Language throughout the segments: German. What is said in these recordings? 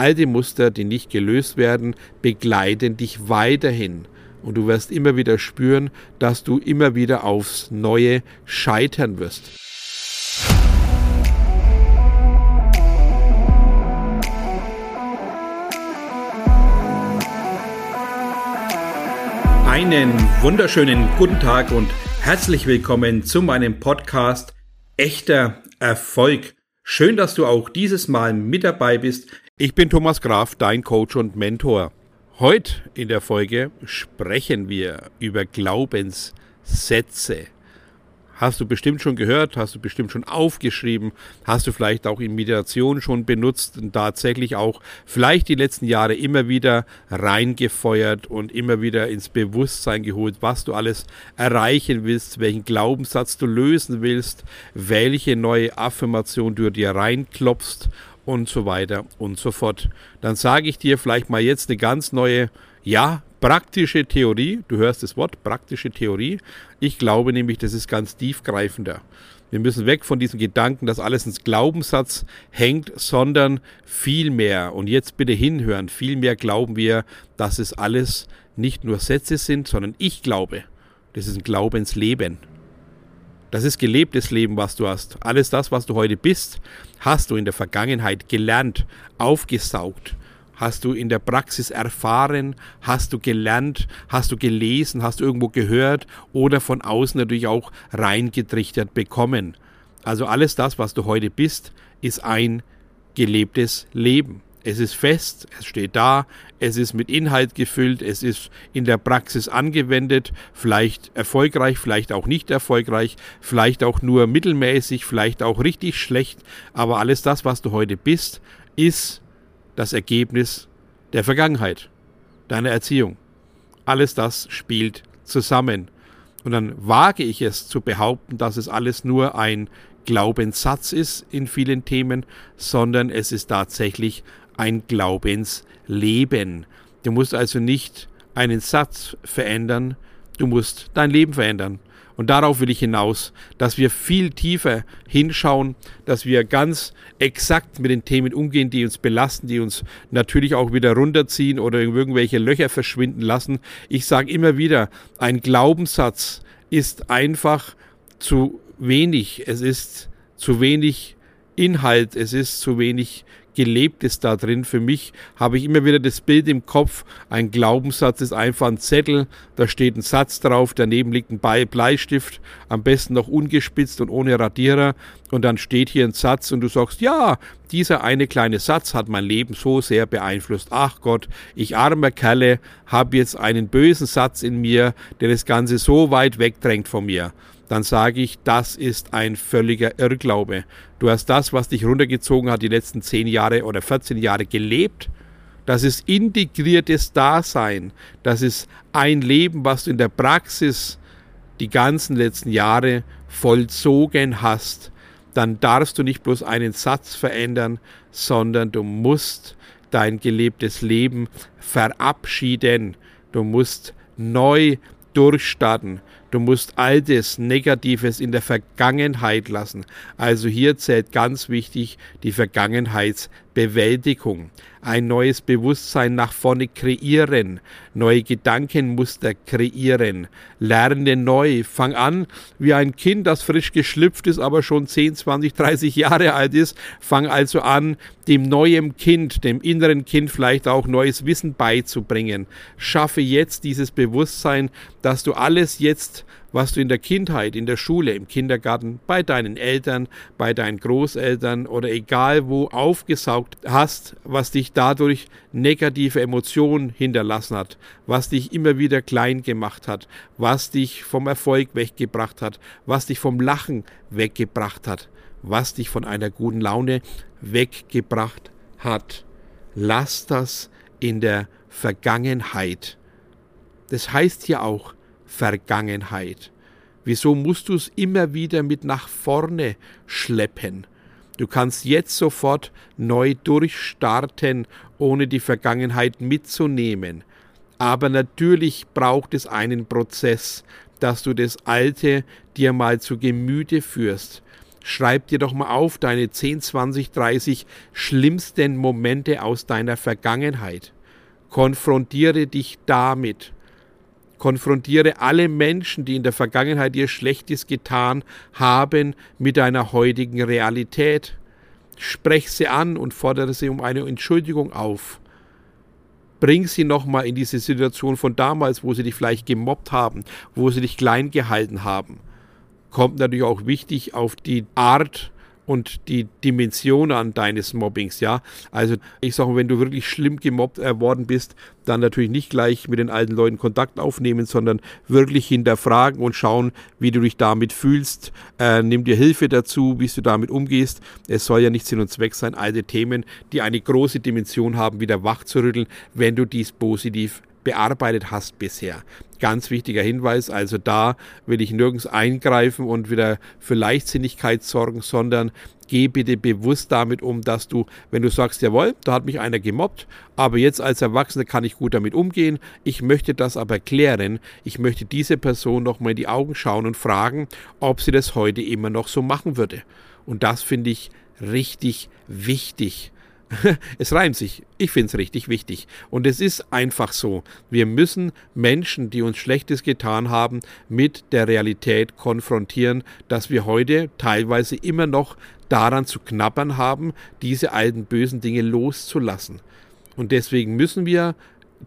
Alte Muster, die nicht gelöst werden, begleiten dich weiterhin. Und du wirst immer wieder spüren, dass du immer wieder aufs Neue scheitern wirst. Einen wunderschönen guten Tag und herzlich willkommen zu meinem Podcast Echter Erfolg. Schön, dass du auch dieses Mal mit dabei bist. Ich bin Thomas Graf, dein Coach und Mentor. Heute in der Folge sprechen wir über Glaubenssätze. Hast du bestimmt schon gehört, hast du bestimmt schon aufgeschrieben, hast du vielleicht auch in Meditation schon benutzt und tatsächlich auch vielleicht die letzten Jahre immer wieder reingefeuert und immer wieder ins Bewusstsein geholt, was du alles erreichen willst, welchen Glaubenssatz du lösen willst, welche neue Affirmation du dir reinklopfst und so weiter und so fort. Dann sage ich dir vielleicht mal jetzt eine ganz neue, ja, praktische Theorie, du hörst das Wort praktische Theorie, ich glaube nämlich, das ist ganz tiefgreifender. Wir müssen weg von diesem Gedanken, dass alles ins Glaubenssatz hängt, sondern viel mehr, und jetzt bitte hinhören, viel mehr glauben wir, dass es alles nicht nur Sätze sind, sondern ich glaube, das ist ein Glaubensleben. Das ist gelebtes Leben, was du hast. Alles das, was du heute bist, hast du in der Vergangenheit gelernt, aufgesaugt, hast du in der Praxis erfahren, hast du gelernt, hast du gelesen, hast du irgendwo gehört oder von außen natürlich auch reingetrichtert bekommen. Also alles das, was du heute bist, ist ein gelebtes Leben. Es ist fest, es steht da, es ist mit Inhalt gefüllt, es ist in der Praxis angewendet, vielleicht erfolgreich, vielleicht auch nicht erfolgreich, vielleicht auch nur mittelmäßig, vielleicht auch richtig schlecht, aber alles das, was du heute bist, ist das Ergebnis der Vergangenheit, deiner Erziehung. Alles das spielt zusammen. Und dann wage ich es zu behaupten, dass es alles nur ein Glaubenssatz ist in vielen Themen, sondern es ist tatsächlich ein Glaubensleben. Du musst also nicht einen Satz verändern, du musst dein Leben verändern. Und darauf will ich hinaus, dass wir viel tiefer hinschauen, dass wir ganz exakt mit den Themen umgehen, die uns belasten, die uns natürlich auch wieder runterziehen oder irgendwelche Löcher verschwinden lassen. Ich sage immer wieder, ein Glaubenssatz ist einfach zu wenig. Es ist zu wenig Inhalt, es ist zu wenig Gelebtes da drin. Für mich habe ich immer wieder das Bild im Kopf. Ein Glaubenssatz ist einfach ein Zettel, da steht ein Satz drauf, daneben liegt ein Bleistift, am besten noch ungespitzt und ohne Radierer. Und dann steht hier ein Satz und du sagst, ja, dieser eine kleine Satz hat mein Leben so sehr beeinflusst. Ach Gott, ich armer Kerle, habe jetzt einen bösen Satz in mir, der das Ganze so weit wegdrängt von mir dann sage ich, das ist ein völliger Irrglaube. Du hast das, was dich runtergezogen hat, die letzten 10 Jahre oder 14 Jahre gelebt. Das ist integriertes Dasein. Das ist ein Leben, was du in der Praxis die ganzen letzten Jahre vollzogen hast. Dann darfst du nicht bloß einen Satz verändern, sondern du musst dein gelebtes Leben verabschieden. Du musst neu durchstarten. Du musst altes, Negatives in der Vergangenheit lassen. Also hier zählt ganz wichtig die Vergangenheitsbewältigung. Ein neues Bewusstsein nach vorne kreieren, neue Gedankenmuster kreieren, lerne neu, fang an wie ein Kind, das frisch geschlüpft ist, aber schon 10, 20, 30 Jahre alt ist, fang also an, dem neuen Kind, dem inneren Kind vielleicht auch neues Wissen beizubringen. Schaffe jetzt dieses Bewusstsein, dass du alles jetzt was du in der Kindheit, in der Schule, im Kindergarten, bei deinen Eltern, bei deinen Großeltern oder egal wo aufgesaugt hast, was dich dadurch negative Emotionen hinterlassen hat, was dich immer wieder klein gemacht hat, was dich vom Erfolg weggebracht hat, was dich vom Lachen weggebracht hat, was dich von einer guten Laune weggebracht hat. Lass das in der Vergangenheit. Das heißt hier auch, Vergangenheit. Wieso musst du es immer wieder mit nach vorne schleppen? Du kannst jetzt sofort neu durchstarten, ohne die Vergangenheit mitzunehmen. Aber natürlich braucht es einen Prozess, dass du das Alte dir mal zu Gemüte führst. Schreib dir doch mal auf deine 10, 20, 30 schlimmsten Momente aus deiner Vergangenheit. Konfrontiere dich damit. Konfrontiere alle Menschen, die in der Vergangenheit dir Schlechtes getan haben, mit deiner heutigen Realität. Sprech sie an und fordere sie um eine Entschuldigung auf. Bring sie nochmal in diese Situation von damals, wo sie dich vielleicht gemobbt haben, wo sie dich klein gehalten haben. Kommt natürlich auch wichtig auf die Art und die Dimension an deines Mobbings, ja. Also ich sage, wenn du wirklich schlimm gemobbt äh, worden bist, dann natürlich nicht gleich mit den alten Leuten Kontakt aufnehmen, sondern wirklich hinterfragen und schauen, wie du dich damit fühlst. Äh, nimm dir Hilfe dazu, wie du damit umgehst. Es soll ja nicht Sinn und Zweck sein, alte Themen, die eine große Dimension haben, wieder wachzurütteln, wenn du dies positiv bearbeitet hast bisher. Ganz wichtiger Hinweis, also da will ich nirgends eingreifen und wieder für Leichtsinnigkeit sorgen, sondern geh bitte bewusst damit um, dass du, wenn du sagst, jawohl, da hat mich einer gemobbt, aber jetzt als Erwachsener kann ich gut damit umgehen, ich möchte das aber klären, ich möchte diese Person nochmal in die Augen schauen und fragen, ob sie das heute immer noch so machen würde. Und das finde ich richtig wichtig. es reimt sich. Ich finde es richtig wichtig. Und es ist einfach so. Wir müssen Menschen, die uns Schlechtes getan haben, mit der Realität konfrontieren, dass wir heute teilweise immer noch daran zu knabbern haben, diese alten bösen Dinge loszulassen. Und deswegen müssen wir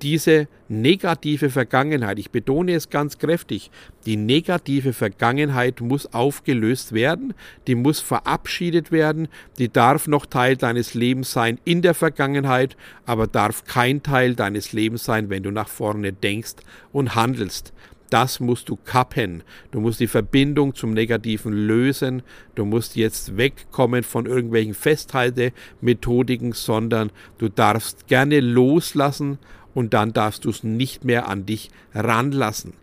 diese negative Vergangenheit, ich betone es ganz kräftig, die negative Vergangenheit muss aufgelöst werden, die muss verabschiedet werden, die darf noch Teil deines Lebens sein in der Vergangenheit, aber darf kein Teil deines Lebens sein, wenn du nach vorne denkst und handelst. Das musst du kappen. Du musst die Verbindung zum Negativen lösen. Du musst jetzt wegkommen von irgendwelchen Festhaltemethodiken, sondern du darfst gerne loslassen und dann darfst du es nicht mehr an dich ranlassen.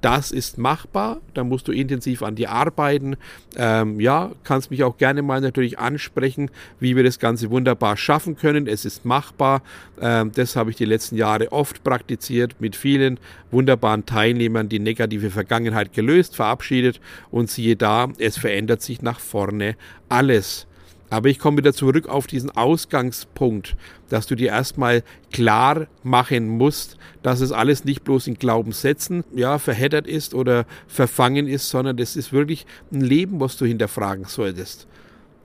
Das ist machbar, da musst du intensiv an dir arbeiten. Ähm, ja, kannst mich auch gerne mal natürlich ansprechen, wie wir das Ganze wunderbar schaffen können. Es ist machbar. Ähm, das habe ich die letzten Jahre oft praktiziert mit vielen wunderbaren Teilnehmern, die negative Vergangenheit gelöst, verabschiedet und siehe da, es verändert sich nach vorne alles. Aber ich komme wieder zurück auf diesen Ausgangspunkt, dass du dir erstmal klar machen musst, dass es alles nicht bloß in Glaubenssätzen ja, verheddert ist oder verfangen ist, sondern das ist wirklich ein Leben, was du hinterfragen solltest.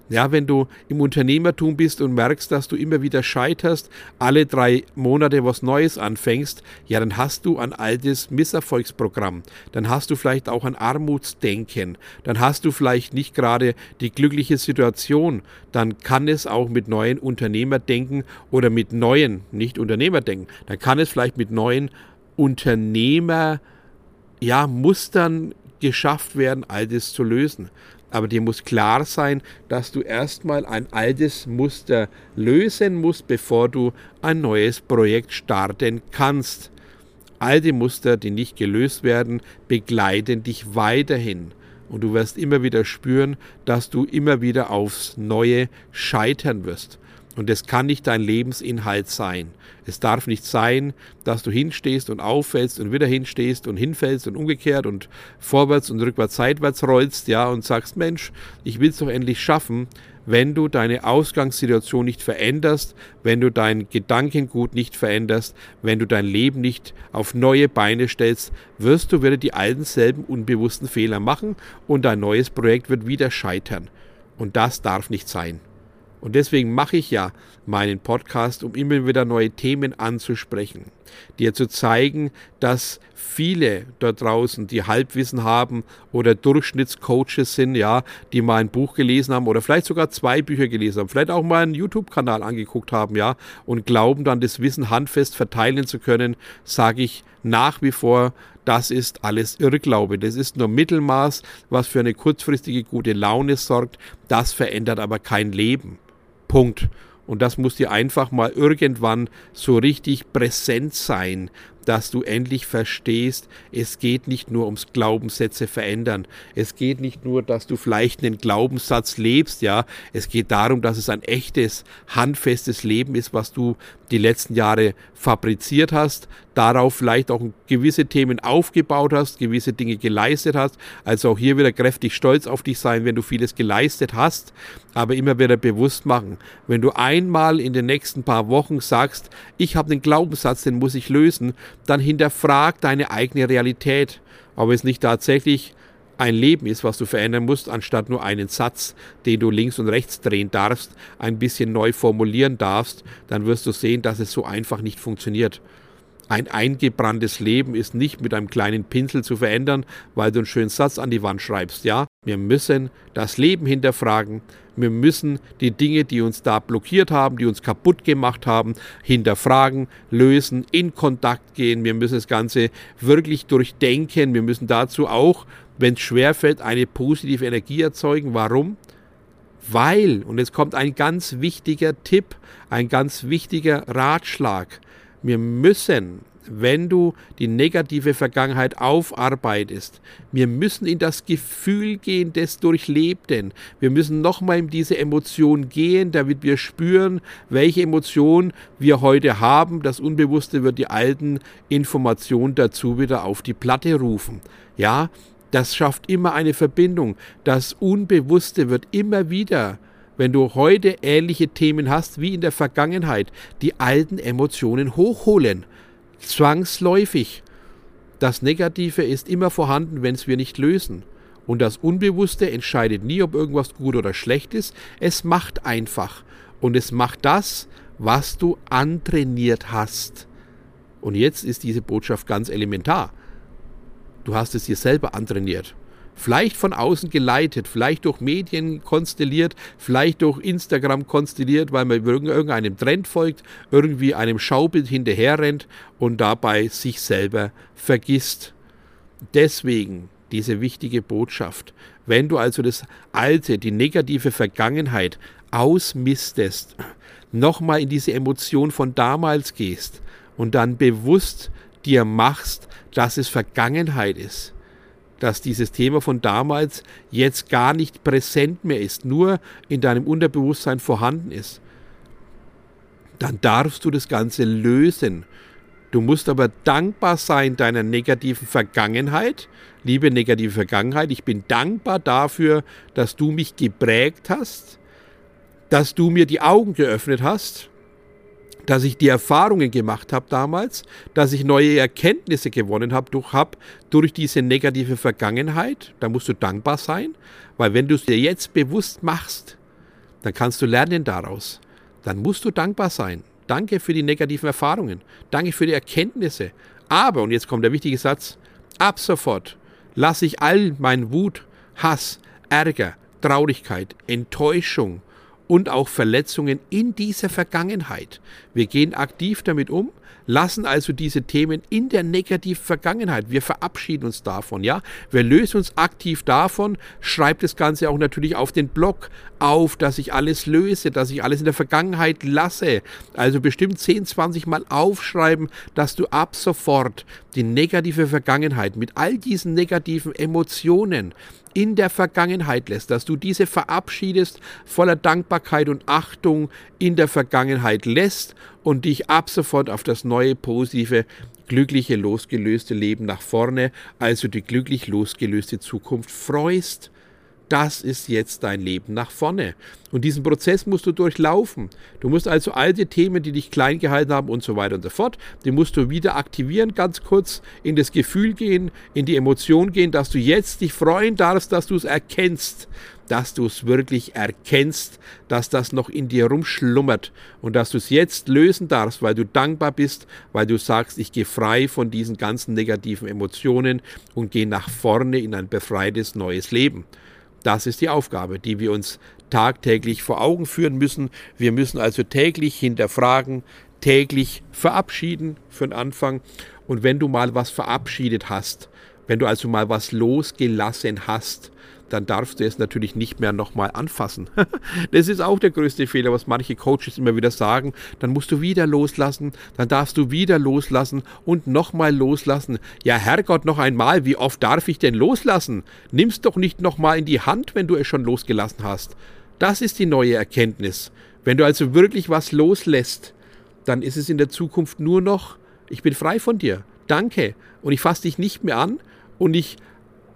Ja, wenn du im Unternehmertum bist und merkst, dass du immer wieder scheiterst, alle drei Monate was Neues anfängst, ja, dann hast du ein altes Misserfolgsprogramm. Dann hast du vielleicht auch ein Armutsdenken. Dann hast du vielleicht nicht gerade die glückliche Situation. Dann kann es auch mit neuen Unternehmerdenken oder mit neuen, nicht Unternehmerdenken, dann kann es vielleicht mit neuen Unternehmer, ja, Mustern geschafft werden, altes zu lösen aber dir muss klar sein, dass du erstmal ein altes Muster lösen musst, bevor du ein neues Projekt starten kannst. Alte Muster, die nicht gelöst werden, begleiten dich weiterhin. Und du wirst immer wieder spüren, dass du immer wieder aufs Neue scheitern wirst. Und es kann nicht dein Lebensinhalt sein. Es darf nicht sein, dass du hinstehst und auffällst und wieder hinstehst und hinfällst und umgekehrt und vorwärts und rückwärts seitwärts rollst, ja, und sagst, Mensch, ich will es doch endlich schaffen, wenn du deine Ausgangssituation nicht veränderst, wenn du dein Gedankengut nicht veränderst, wenn du dein Leben nicht auf neue Beine stellst, wirst du wieder die alten selben unbewussten Fehler machen und dein neues Projekt wird wieder scheitern. Und das darf nicht sein. Und deswegen mache ich ja meinen Podcast, um immer wieder neue Themen anzusprechen, dir zu zeigen, dass viele dort draußen, die Halbwissen haben oder Durchschnittscoaches sind, ja, die mal ein Buch gelesen haben oder vielleicht sogar zwei Bücher gelesen haben, vielleicht auch mal einen YouTube-Kanal angeguckt haben, ja, und glauben dann das Wissen handfest verteilen zu können, sage ich nach wie vor, das ist alles Irrglaube. Das ist nur Mittelmaß, was für eine kurzfristige gute Laune sorgt. Das verändert aber kein Leben. Punkt. Und das muss dir einfach mal irgendwann so richtig präsent sein, dass du endlich verstehst, es geht nicht nur ums Glaubenssätze verändern. Es geht nicht nur, dass du vielleicht einen Glaubenssatz lebst, ja. Es geht darum, dass es ein echtes, handfestes Leben ist, was du die letzten Jahre fabriziert hast, darauf vielleicht auch gewisse Themen aufgebaut hast, gewisse Dinge geleistet hast. Also auch hier wieder kräftig stolz auf dich sein, wenn du vieles geleistet hast, aber immer wieder bewusst machen. Wenn du einmal in den nächsten paar Wochen sagst, ich habe einen Glaubenssatz, den muss ich lösen, dann hinterfrag deine eigene Realität, ob es nicht tatsächlich ein Leben ist, was du verändern musst, anstatt nur einen Satz, den du links und rechts drehen darfst, ein bisschen neu formulieren darfst, dann wirst du sehen, dass es so einfach nicht funktioniert. Ein eingebranntes Leben ist nicht mit einem kleinen Pinsel zu verändern, weil du einen schönen Satz an die Wand schreibst. Ja, wir müssen das Leben hinterfragen. Wir müssen die Dinge, die uns da blockiert haben, die uns kaputt gemacht haben, hinterfragen, lösen, in Kontakt gehen. Wir müssen das Ganze wirklich durchdenken. Wir müssen dazu auch, wenn es schwerfällt, eine positive Energie erzeugen. Warum? Weil, und jetzt kommt ein ganz wichtiger Tipp, ein ganz wichtiger Ratschlag. Wir müssen, wenn du die negative Vergangenheit aufarbeitest, wir müssen in das Gefühl gehen des Durchlebten. Wir müssen nochmal in diese Emotion gehen, damit wir spüren, welche Emotion wir heute haben. Das Unbewusste wird die alten Informationen dazu wieder auf die Platte rufen. Ja, das schafft immer eine Verbindung. Das Unbewusste wird immer wieder wenn du heute ähnliche Themen hast wie in der Vergangenheit, die alten Emotionen hochholen. Zwangsläufig. Das Negative ist immer vorhanden, wenn es wir nicht lösen. Und das Unbewusste entscheidet nie, ob irgendwas gut oder schlecht ist. Es macht einfach. Und es macht das, was du antrainiert hast. Und jetzt ist diese Botschaft ganz elementar. Du hast es dir selber antrainiert vielleicht von außen geleitet, vielleicht durch Medien konstelliert, vielleicht durch Instagram konstelliert, weil man irgendeinem Trend folgt, irgendwie einem Schaubild hinterherrennt und dabei sich selber vergisst. Deswegen diese wichtige Botschaft. Wenn du also das Alte, die negative Vergangenheit ausmistest, nochmal in diese Emotion von damals gehst und dann bewusst dir machst, dass es Vergangenheit ist, dass dieses Thema von damals jetzt gar nicht präsent mehr ist, nur in deinem Unterbewusstsein vorhanden ist, dann darfst du das Ganze lösen. Du musst aber dankbar sein deiner negativen Vergangenheit. Liebe negative Vergangenheit, ich bin dankbar dafür, dass du mich geprägt hast, dass du mir die Augen geöffnet hast, dass ich die Erfahrungen gemacht habe damals, dass ich neue Erkenntnisse gewonnen habe durch, hab durch diese negative Vergangenheit. Da musst du dankbar sein, weil wenn du es dir jetzt bewusst machst, dann kannst du lernen daraus. Dann musst du dankbar sein. Danke für die negativen Erfahrungen. Danke für die Erkenntnisse. Aber, und jetzt kommt der wichtige Satz, ab sofort lasse ich all mein Wut, Hass, Ärger, Traurigkeit, Enttäuschung, und auch Verletzungen in dieser Vergangenheit. Wir gehen aktiv damit um, lassen also diese Themen in der negativen Vergangenheit. Wir verabschieden uns davon, ja. Wir lösen uns aktiv davon, schreibt das Ganze auch natürlich auf den Blog auf, dass ich alles löse, dass ich alles in der Vergangenheit lasse. Also bestimmt 10, 20 Mal aufschreiben, dass du ab sofort die negative Vergangenheit mit all diesen negativen Emotionen, in der Vergangenheit lässt, dass du diese verabschiedest, voller Dankbarkeit und Achtung in der Vergangenheit lässt und dich ab sofort auf das neue, positive, glückliche, losgelöste Leben nach vorne, also die glücklich losgelöste Zukunft freust das ist jetzt dein Leben nach vorne. Und diesen Prozess musst du durchlaufen. Du musst also alte Themen, die dich klein gehalten haben und so weiter und so fort, die musst du wieder aktivieren, ganz kurz in das Gefühl gehen, in die Emotion gehen, dass du jetzt dich freuen darfst, dass du es erkennst, dass du es wirklich erkennst, dass das noch in dir rumschlummert und dass du es jetzt lösen darfst, weil du dankbar bist, weil du sagst, ich gehe frei von diesen ganzen negativen Emotionen und gehe nach vorne in ein befreites neues Leben. Das ist die Aufgabe, die wir uns tagtäglich vor Augen führen müssen. Wir müssen also täglich hinterfragen, täglich verabschieden für den Anfang. Und wenn du mal was verabschiedet hast, wenn du also mal was losgelassen hast, dann darfst du es natürlich nicht mehr nochmal anfassen. das ist auch der größte Fehler, was manche Coaches immer wieder sagen. Dann musst du wieder loslassen, dann darfst du wieder loslassen und nochmal loslassen. Ja, Herrgott, noch einmal, wie oft darf ich denn loslassen? Nimm's doch nicht nochmal in die Hand, wenn du es schon losgelassen hast. Das ist die neue Erkenntnis. Wenn du also wirklich was loslässt, dann ist es in der Zukunft nur noch, ich bin frei von dir. Danke. Und ich fasse dich nicht mehr an und ich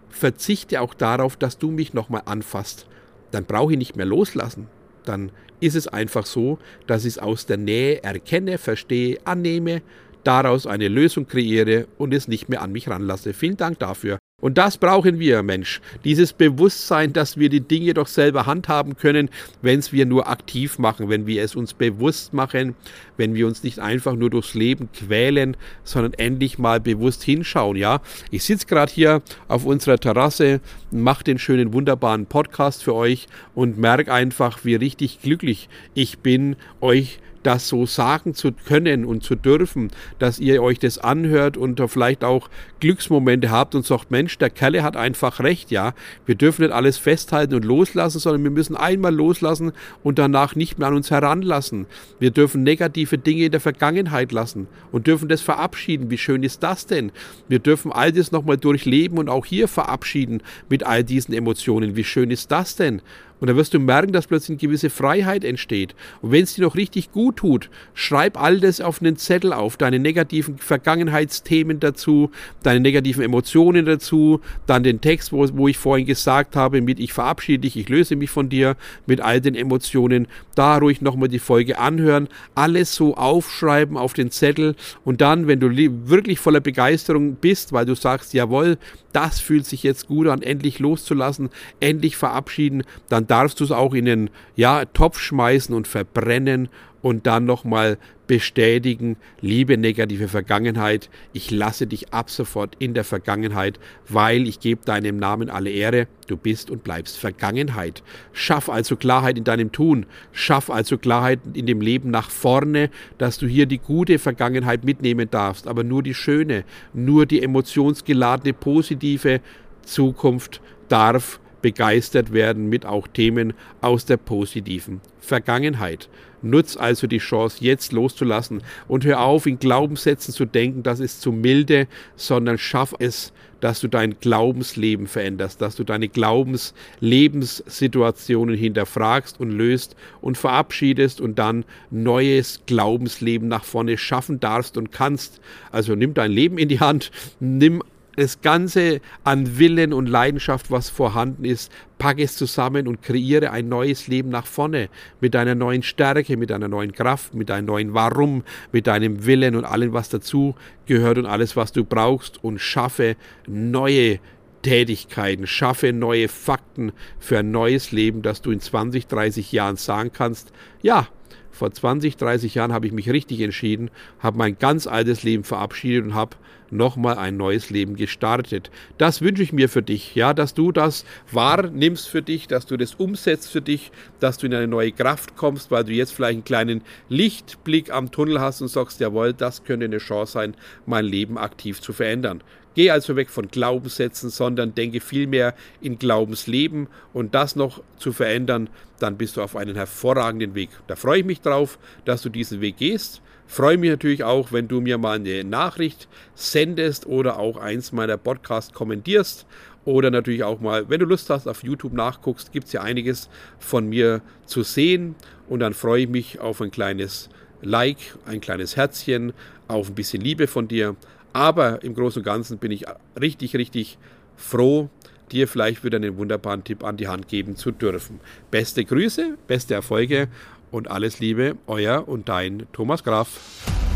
verzichte auch darauf, dass du mich nochmal anfasst. Dann brauche ich nicht mehr loslassen. Dann ist es einfach so, dass ich es aus der Nähe erkenne, verstehe, annehme, daraus eine Lösung kreiere und es nicht mehr an mich ranlasse. Vielen Dank dafür. Und das brauchen wir, Mensch. Dieses Bewusstsein, dass wir die Dinge doch selber handhaben können, wenn es wir nur aktiv machen, wenn wir es uns bewusst machen, wenn wir uns nicht einfach nur durchs Leben quälen, sondern endlich mal bewusst hinschauen. Ja, ich sitze gerade hier auf unserer Terrasse, mache den schönen, wunderbaren Podcast für euch und merke einfach, wie richtig glücklich ich bin, euch das so sagen zu können und zu dürfen, dass ihr euch das anhört und vielleicht auch Glücksmomente habt und sagt, Mensch, der Kerle hat einfach recht, ja. Wir dürfen nicht alles festhalten und loslassen, sondern wir müssen einmal loslassen und danach nicht mehr an uns heranlassen. Wir dürfen negative Dinge in der Vergangenheit lassen und dürfen das verabschieden. Wie schön ist das denn? Wir dürfen all das nochmal durchleben und auch hier verabschieden mit all diesen Emotionen. Wie schön ist das denn? Und da wirst du merken, dass plötzlich eine gewisse Freiheit entsteht. Und wenn es dir noch richtig gut tut, schreib all das auf einen Zettel auf, deine negativen Vergangenheitsthemen dazu, deine negativen Emotionen dazu, dann den Text, wo, wo ich vorhin gesagt habe, mit ich verabschiede dich, ich löse mich von dir, mit all den Emotionen, da ruhig nochmal die Folge anhören, alles so aufschreiben auf den Zettel. Und dann, wenn du wirklich voller Begeisterung bist, weil du sagst, jawohl, das fühlt sich jetzt gut an, endlich loszulassen, endlich verabschieden, dann darfst du es auch in den ja, Topf schmeißen und verbrennen und dann nochmal bestätigen, liebe negative Vergangenheit, ich lasse dich ab sofort in der Vergangenheit, weil ich gebe deinem Namen alle Ehre, du bist und bleibst Vergangenheit. Schaff also Klarheit in deinem Tun, schaff also Klarheit in dem Leben nach vorne, dass du hier die gute Vergangenheit mitnehmen darfst, aber nur die schöne, nur die emotionsgeladene, positive Zukunft darf begeistert werden mit auch Themen aus der positiven Vergangenheit. Nutz also die Chance, jetzt loszulassen und hör auf, in Glaubenssätzen zu denken, das ist zu milde, sondern schaff es, dass du dein Glaubensleben veränderst, dass du deine Glaubenslebenssituationen hinterfragst und löst und verabschiedest und dann neues Glaubensleben nach vorne schaffen darfst und kannst. Also nimm dein Leben in die Hand, nimm das Ganze an Willen und Leidenschaft, was vorhanden ist, pack es zusammen und kreiere ein neues Leben nach vorne mit deiner neuen Stärke, mit deiner neuen Kraft, mit deinem neuen Warum, mit deinem Willen und allem, was dazu gehört und alles, was du brauchst und schaffe neue Tätigkeiten, schaffe neue Fakten für ein neues Leben, dass du in 20, 30 Jahren sagen kannst, ja, vor 20, 30 Jahren habe ich mich richtig entschieden, habe mein ganz altes Leben verabschiedet und habe nochmal ein neues Leben gestartet. Das wünsche ich mir für dich, ja, dass du das wahrnimmst für dich, dass du das umsetzt für dich, dass du in eine neue Kraft kommst, weil du jetzt vielleicht einen kleinen Lichtblick am Tunnel hast und sagst, jawohl, das könnte eine Chance sein, mein Leben aktiv zu verändern. Geh also weg von Glaubenssätzen, sondern denke vielmehr in Glaubensleben und das noch zu verändern, dann bist du auf einem hervorragenden Weg. Da freue ich mich drauf, dass du diesen Weg gehst. Freue mich natürlich auch, wenn du mir mal eine Nachricht sendest oder auch eins meiner Podcasts kommentierst oder natürlich auch mal, wenn du Lust hast, auf YouTube nachguckst, gibt es ja einiges von mir zu sehen und dann freue ich mich auf ein kleines Like, ein kleines Herzchen, auf ein bisschen Liebe von dir. Aber im Großen und Ganzen bin ich richtig, richtig froh, dir vielleicht wieder einen wunderbaren Tipp an die Hand geben zu dürfen. Beste Grüße, beste Erfolge und alles Liebe, euer und dein Thomas Graf.